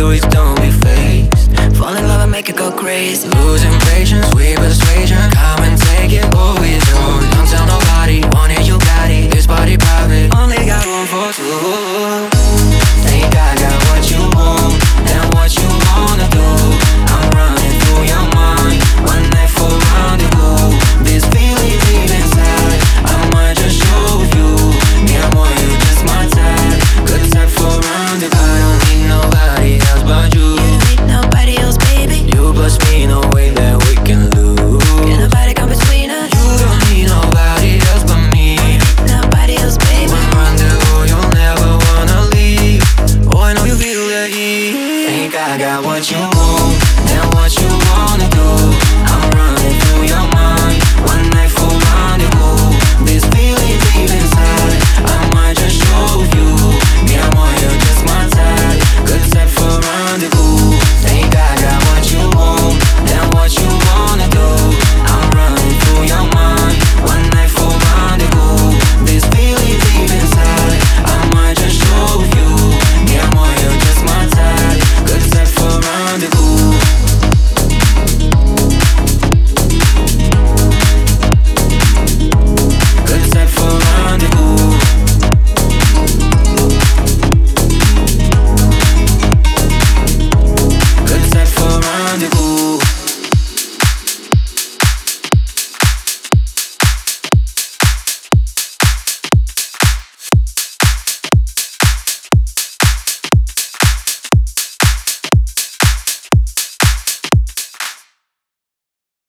always don't be faced. Fall in love and make it go crazy. Losing patience, we persuasion. Come and take it, all we do. Don't tell nobody. I got what you want, now what you wanna do.